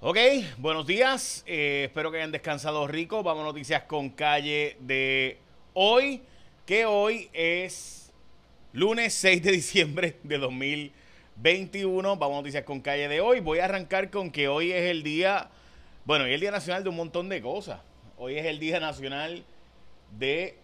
Ok, buenos días. Eh, espero que hayan descansado rico. Vamos a noticias con calle de hoy, que hoy es lunes 6 de diciembre de 2021. Vamos a noticias con calle de hoy. Voy a arrancar con que hoy es el día, bueno, hoy es el día nacional de un montón de cosas. Hoy es el día nacional de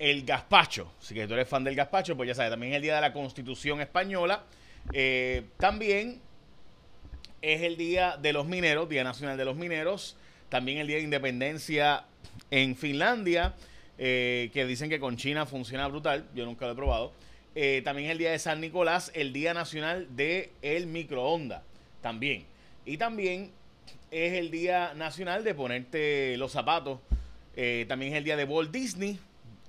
el gazpacho. Si que tú eres fan del gazpacho, pues ya sabes, también es el día de la Constitución española. Eh, también es el Día de los Mineros, Día Nacional de los Mineros. También el Día de Independencia en Finlandia, eh, que dicen que con China funciona brutal. Yo nunca lo he probado. Eh, también es el Día de San Nicolás, el Día Nacional de el Microondas. También. Y también es el Día Nacional de ponerte los zapatos. Eh, también es el Día de Walt Disney.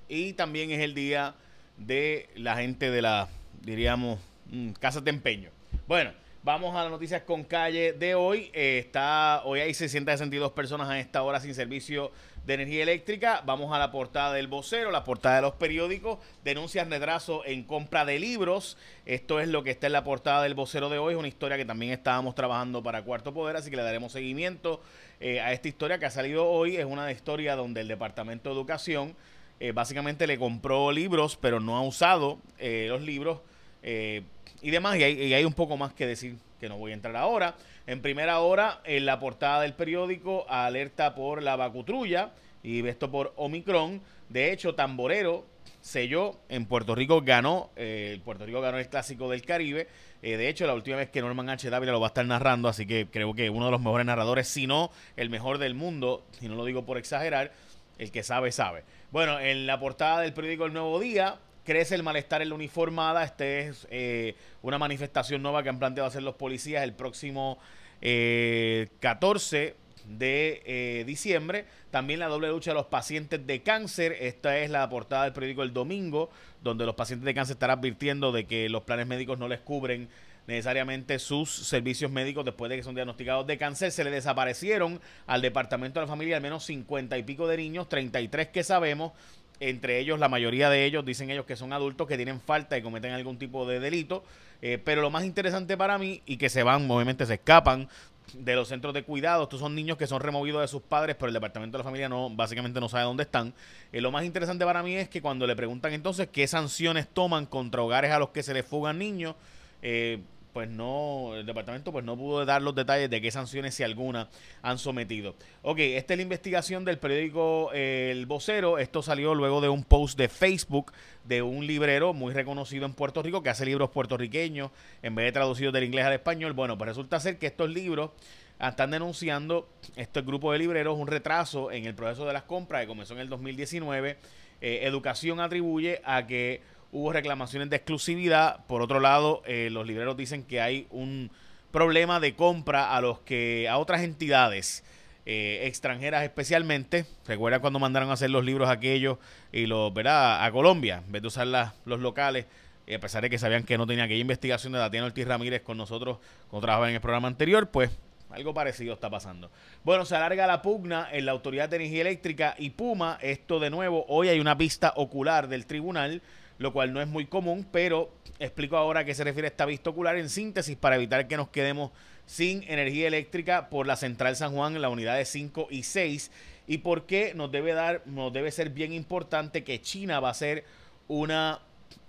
Y también es el Día de la gente de la, diríamos, mm, casas de empeño. Bueno, Vamos a las noticias con calle de hoy. Eh, está Hoy hay 662 personas a esta hora sin servicio de energía eléctrica. Vamos a la portada del vocero, la portada de los periódicos. Denuncias retraso en compra de libros. Esto es lo que está en la portada del vocero de hoy. Es una historia que también estábamos trabajando para Cuarto Poder, así que le daremos seguimiento eh, a esta historia que ha salido hoy. Es una historia donde el Departamento de Educación eh, básicamente le compró libros, pero no ha usado los libros y demás. Y hay, un poco más que decir que no voy a entrar ahora. En primera hora, en la portada del periódico, alerta por la vacutrulla y esto por Omicron. De hecho, Tamborero selló en Puerto Rico, ganó, eh, Puerto Rico ganó el clásico del Caribe. Eh, de hecho, la última vez que Norman H. Dávila lo va a estar narrando, así que creo que uno de los mejores narradores, si no el mejor del mundo, y no lo digo por exagerar, el que sabe, sabe. Bueno, en la portada del periódico El Nuevo Día, crece el malestar en la uniformada. Este es eh, una manifestación nueva que han planteado hacer los policías el próximo 14 eh, de eh, diciembre. También la doble lucha de los pacientes de cáncer. Esta es la portada del periódico El Domingo, donde los pacientes de cáncer están advirtiendo de que los planes médicos no les cubren necesariamente sus servicios médicos después de que son diagnosticados de cáncer. Se le desaparecieron al Departamento de la Familia al menos 50 y pico de niños, 33 que sabemos, entre ellos, la mayoría de ellos dicen ellos que son adultos que tienen falta y cometen algún tipo de delito. Eh, pero lo más interesante para mí y que se van, obviamente se escapan de los centros de cuidado. Estos son niños que son removidos de sus padres, pero el departamento de la familia no, básicamente no sabe dónde están. Eh, lo más interesante para mí es que cuando le preguntan entonces qué sanciones toman contra hogares a los que se les fugan niños, eh, pues no, el departamento pues no pudo dar los detalles de qué sanciones, si alguna, han sometido. Ok, esta es la investigación del periódico El Vocero. Esto salió luego de un post de Facebook de un librero muy reconocido en Puerto Rico que hace libros puertorriqueños en vez de traducidos del inglés al español. Bueno, pues resulta ser que estos libros están denunciando, este grupo de libreros, un retraso en el proceso de las compras que comenzó en el 2019. Eh, educación atribuye a que hubo reclamaciones de exclusividad. Por otro lado, eh, los libreros dicen que hay un problema de compra a los que a otras entidades eh, extranjeras especialmente. Recuerda cuando mandaron a hacer los libros aquellos y los, ¿verdad? A Colombia, en vez de usar los locales. Y a pesar de que sabían que no tenía aquella investigación de Tatiana Ortiz Ramírez con nosotros cuando trabajaba en el programa anterior, pues algo parecido está pasando. Bueno, se alarga la pugna en la Autoridad de Energía Eléctrica y Puma. Esto de nuevo, hoy hay una vista ocular del tribunal lo cual no es muy común, pero explico ahora a qué se refiere esta vista ocular en síntesis para evitar que nos quedemos sin energía eléctrica por la Central San Juan en la unidad de 5 y 6 y por qué nos debe dar, nos debe ser bien importante que China va a ser una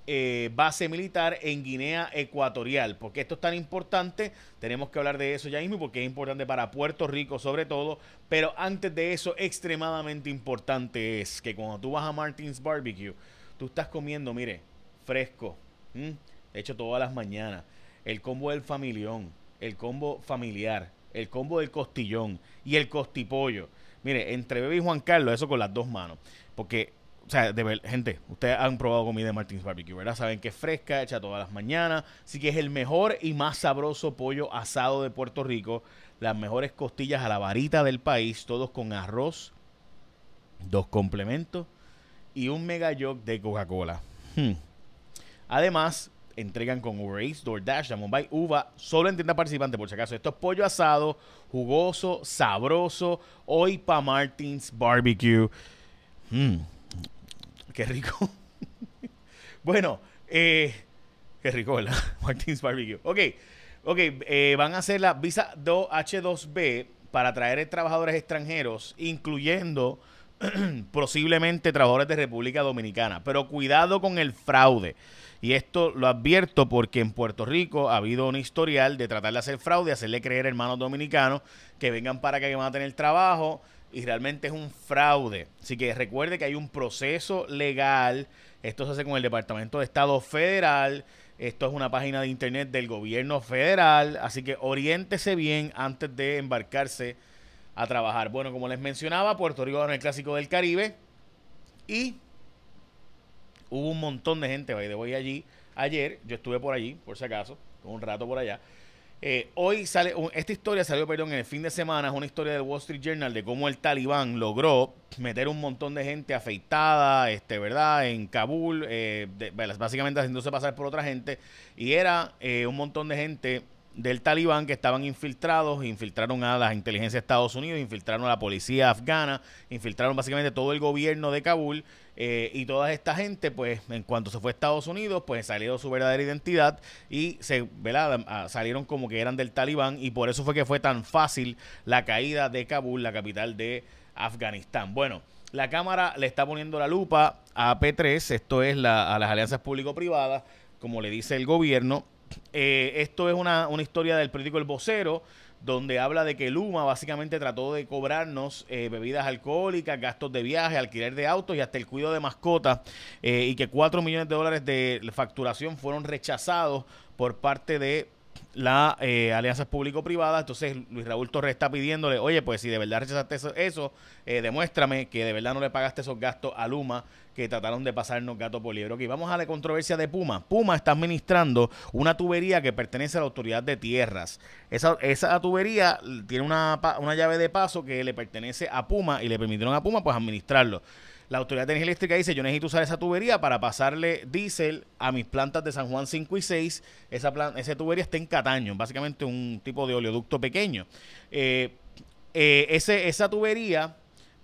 eh, base militar en Guinea Ecuatorial. porque esto es tan importante? Tenemos que hablar de eso ya mismo porque es importante para Puerto Rico sobre todo. Pero antes de eso, extremadamente importante es que cuando tú vas a Martins Barbecue, tú estás comiendo, mire, fresco. hecho todas las mañanas. El combo del familión, el combo familiar, el combo del costillón y el costipollo. Mire, entre Bebé y Juan Carlos, eso con las dos manos. Porque, o sea, de gente, ustedes han probado comida de Martins Barbecue, ¿verdad? Saben que es fresca, hecha todas las mañanas. Así que es el mejor y más sabroso pollo asado de Puerto Rico. Las mejores costillas a la varita del país, todos con arroz, dos complementos y un mega jog de Coca-Cola. Hmm. Además, entregan con Uber Eats, DoorDash, Mumbai, Uva, solo en tienda participante, por si acaso. Esto es pollo asado, jugoso, sabroso, hoy pa' Martins Barbecue. Hmm. Qué rico. bueno, eh, qué rico, ¿verdad? Martins Barbecue. Ok, ok, eh, van a hacer la Visa 2H2B para traer trabajadores extranjeros, incluyendo posiblemente trabajadores de República Dominicana. Pero cuidado con el fraude. Y esto lo advierto porque en Puerto Rico ha habido un historial de tratar de hacer fraude, hacerle creer hermanos dominicanos que vengan para que van a tener trabajo y realmente es un fraude. Así que recuerde que hay un proceso legal. Esto se hace con el Departamento de Estado Federal. Esto es una página de internet del gobierno federal. Así que oriéntese bien antes de embarcarse a trabajar. Bueno, como les mencionaba, Puerto Rico ganó el Clásico del Caribe y hubo un montón de gente, de voy allí ayer, yo estuve por allí, por si acaso, un rato por allá. Eh, hoy sale, esta historia salió, perdón, en el fin de semana, es una historia del Wall Street Journal de cómo el talibán logró meter un montón de gente afeitada, este, ¿verdad? En Kabul, eh, básicamente haciéndose pasar por otra gente, y era eh, un montón de gente del talibán que estaban infiltrados, infiltraron a las inteligencias de Estados Unidos, infiltraron a la policía afgana, infiltraron básicamente todo el gobierno de Kabul eh, y toda esta gente, pues en cuanto se fue a Estados Unidos, pues salió su verdadera identidad y se ah, salieron como que eran del talibán y por eso fue que fue tan fácil la caída de Kabul, la capital de Afganistán. Bueno, la Cámara le está poniendo la lupa a P3, esto es a las alianzas público-privadas, como le dice el gobierno, eh, esto es una, una, historia del periódico El Vocero, donde habla de que Luma básicamente trató de cobrarnos eh, bebidas alcohólicas, gastos de viaje, alquiler de autos y hasta el cuidado de mascotas, eh, y que 4 millones de dólares de facturación fueron rechazados por parte de la eh, alianza público-privada. Entonces Luis Raúl Torres está pidiéndole, oye, pues si de verdad rechazaste eso, eh, demuéstrame que de verdad no le pagaste esos gastos a Luma que trataron de pasarnos gato por liebre. Ok, vamos a la controversia de Puma. Puma está administrando una tubería que pertenece a la autoridad de tierras. Esa, esa tubería tiene una, una llave de paso que le pertenece a Puma y le permitieron a Puma pues administrarlo. La Autoridad de Energía Eléctrica dice, yo necesito usar esa tubería para pasarle diésel a mis plantas de San Juan 5 y 6. Esa, plan tubería está en Cataño, básicamente un tipo de oleoducto pequeño. Eh, eh, ese, esa tubería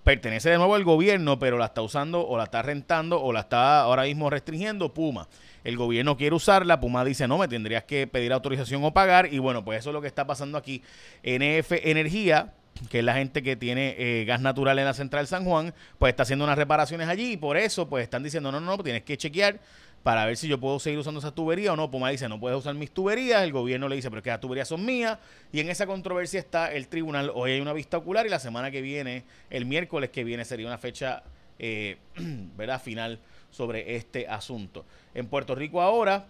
pertenece de nuevo al gobierno, pero la está usando o la está rentando o la está ahora mismo restringiendo Puma. El gobierno quiere usarla, Puma dice, no, me tendrías que pedir autorización o pagar. Y bueno, pues eso es lo que está pasando aquí. NF Energía que es la gente que tiene eh, gas natural en la central San Juan, pues está haciendo unas reparaciones allí y por eso pues están diciendo, no, no, no, tienes que chequear para ver si yo puedo seguir usando esa tubería o no. Puma dice, no puedes usar mis tuberías, el gobierno le dice, pero es que las tuberías son mías y en esa controversia está el tribunal. Hoy hay una vista ocular y la semana que viene, el miércoles que viene, sería una fecha, eh, final sobre este asunto. En Puerto Rico ahora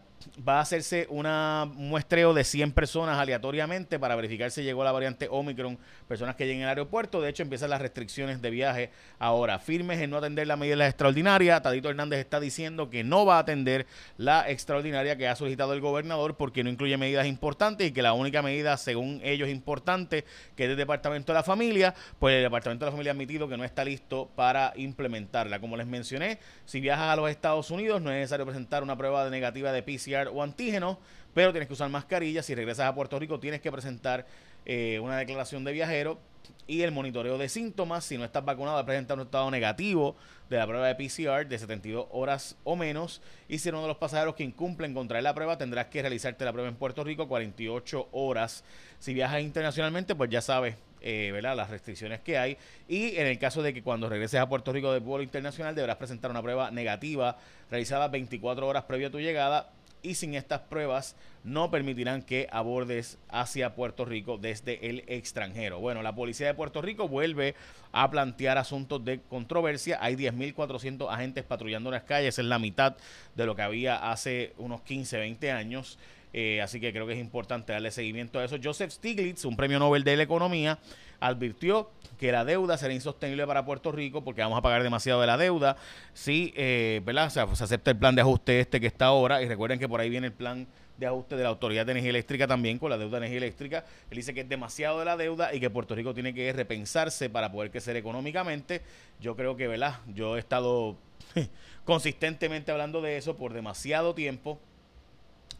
va a hacerse un muestreo de 100 personas aleatoriamente para verificar si llegó la variante Omicron, personas que lleguen al aeropuerto. De hecho, empiezan las restricciones de viaje ahora. Firmes en no atender la medida extraordinaria. Tadito Hernández está diciendo que no va a atender la extraordinaria que ha solicitado el gobernador porque no incluye medidas importantes y que la única medida, según ellos, importante, que es el Departamento de la Familia, pues el Departamento de la Familia ha admitido que no está listo para implementarla. Como les mencioné, si viajas a los Estados Unidos no es necesario presentar una prueba de negativa de PCR o antígeno, pero tienes que usar mascarilla. Si regresas a Puerto Rico, tienes que presentar eh, una declaración de viajero y el monitoreo de síntomas. Si no estás vacunado, presentar un estado negativo de la prueba de PCR de 72 horas o menos. Y si eres uno de los pasajeros que incumplen con traer la prueba, tendrás que realizarte la prueba en Puerto Rico 48 horas. Si viajas internacionalmente, pues ya sabes eh, ¿verdad? las restricciones que hay. Y en el caso de que cuando regreses a Puerto Rico de vuelo internacional, deberás presentar una prueba negativa realizada 24 horas previo a tu llegada y sin estas pruebas no permitirán que abordes hacia Puerto Rico desde el extranjero. Bueno, la policía de Puerto Rico vuelve a plantear asuntos de controversia. Hay 10.400 agentes patrullando las calles, es la mitad de lo que había hace unos 15, 20 años. Eh, así que creo que es importante darle seguimiento a eso. Joseph Stiglitz, un premio Nobel de la Economía, advirtió que la deuda será insostenible para Puerto Rico porque vamos a pagar demasiado de la deuda si eh, ¿verdad? se acepta el plan de ajuste este que está ahora. Y recuerden que por ahí viene el plan de ajuste de la Autoridad de Energía Eléctrica también con la deuda de energía eléctrica. Él dice que es demasiado de la deuda y que Puerto Rico tiene que repensarse para poder crecer económicamente. Yo creo que, ¿verdad? Yo he estado consistentemente hablando de eso por demasiado tiempo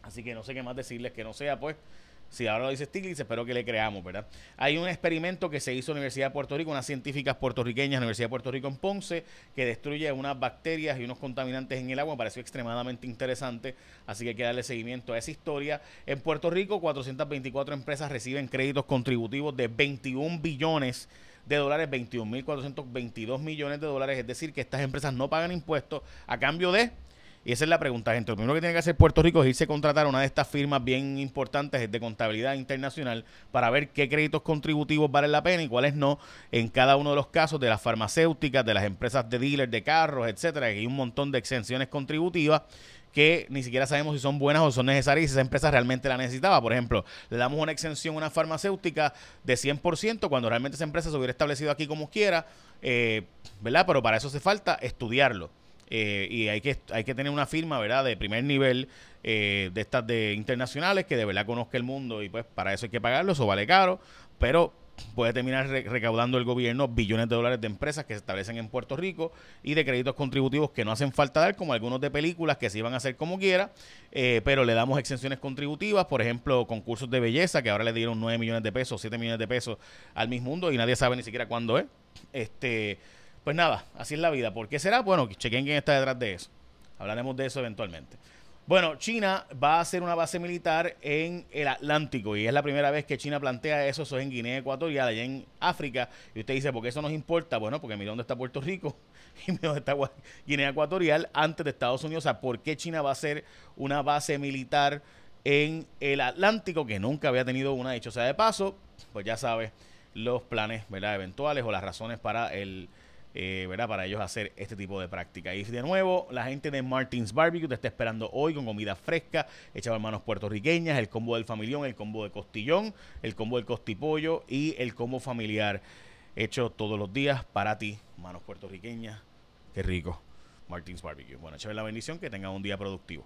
Así que no sé qué más decirles que no sea, pues, Si ahora lo dice Stiglitz, espero que le creamos, ¿verdad? Hay un experimento que se hizo en la Universidad de Puerto Rico, unas científicas puertorriqueñas, Universidad de Puerto Rico en Ponce, que destruye unas bacterias y unos contaminantes en el agua. Me pareció extremadamente interesante, así que hay que darle seguimiento a esa historia. En Puerto Rico, 424 empresas reciben créditos contributivos de 21 billones de dólares, 21.422 millones de dólares. Es decir, que estas empresas no pagan impuestos a cambio de y esa es la pregunta, gente. Lo primero que tiene que hacer Puerto Rico es irse a contratar a una de estas firmas bien importantes de contabilidad internacional para ver qué créditos contributivos valen la pena y cuáles no en cada uno de los casos de las farmacéuticas, de las empresas de dealers de carros, etcétera. Hay un montón de exenciones contributivas que ni siquiera sabemos si son buenas o son necesarias y si esa empresa realmente la necesitaba. Por ejemplo, le damos una exención a una farmacéutica de 100% cuando realmente esa empresa se hubiera establecido aquí como quiera, eh, ¿verdad? Pero para eso hace falta estudiarlo. Eh, y hay que, hay que tener una firma, ¿verdad?, de primer nivel eh, de estas de internacionales que de verdad conozca el mundo y pues para eso hay que pagarlo, eso vale caro, pero puede terminar recaudando el gobierno billones de dólares de empresas que se establecen en Puerto Rico y de créditos contributivos que no hacen falta dar, como algunos de películas que se iban a hacer como quiera, eh, pero le damos exenciones contributivas, por ejemplo, concursos de belleza que ahora le dieron 9 millones de pesos, 7 millones de pesos al mismo mundo y nadie sabe ni siquiera cuándo es. Este pues nada, así es la vida. ¿Por qué será? Bueno, chequen quién está detrás de eso. Hablaremos de eso eventualmente. Bueno, China va a hacer una base militar en el Atlántico y es la primera vez que China plantea eso, eso es en Guinea Ecuatorial, allá en África. Y usted dice, ¿por qué eso nos importa? Bueno, porque mira dónde está Puerto Rico y mira dónde está Guinea Ecuatorial antes de Estados Unidos. O sea, ¿por qué China va a hacer una base militar en el Atlántico que nunca había tenido una dicho sea de paso? Pues ya sabe los planes ¿verdad? eventuales o las razones para el eh, ¿verdad? Para ellos hacer este tipo de práctica. Y de nuevo, la gente de Martins Barbecue te está esperando hoy con comida fresca, hecha por manos puertorriqueñas, el combo del familión, el combo de costillón, el combo del costipollo y el combo familiar hecho todos los días para ti, manos puertorriqueñas. Qué rico. Martins Barbecue. Bueno, échame la bendición, que tengan un día productivo.